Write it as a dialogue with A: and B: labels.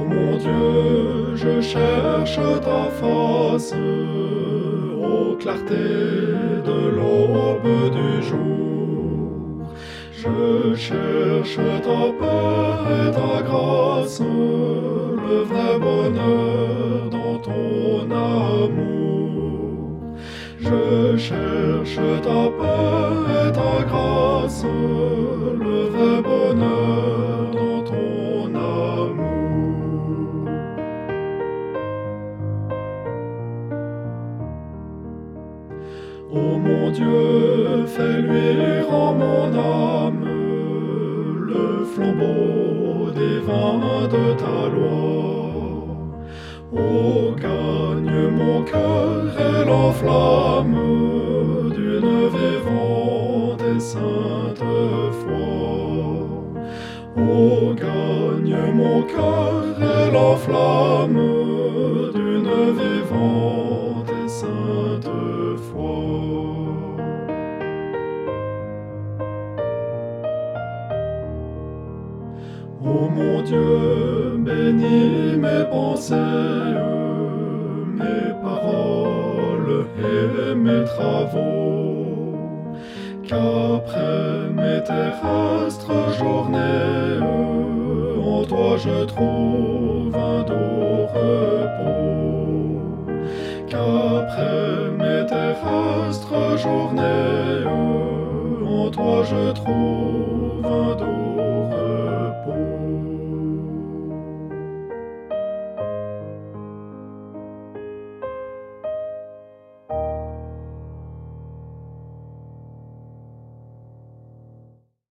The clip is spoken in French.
A: Ô mon Dieu, je cherche ta face, ô clarté de l'aube du jour. Je cherche ta paix et ta grâce, le vrai bonheur dans ton amour. Je cherche ta paix et ta Ô mon Dieu, fais luire en mon âme le flambeau des vins de ta loi. Ô gagne mon cœur et l'enflamme d'une vivante et sainte foi. Ô gagne mon cœur et l'enflamme d'une vivante Ô mon Dieu, bénis mes pensées, mes paroles et mes travaux, qu'après mes terrestres journées, en toi je trouve un doux repos. Qu'après mes terrestres journées, en toi je trouve un doux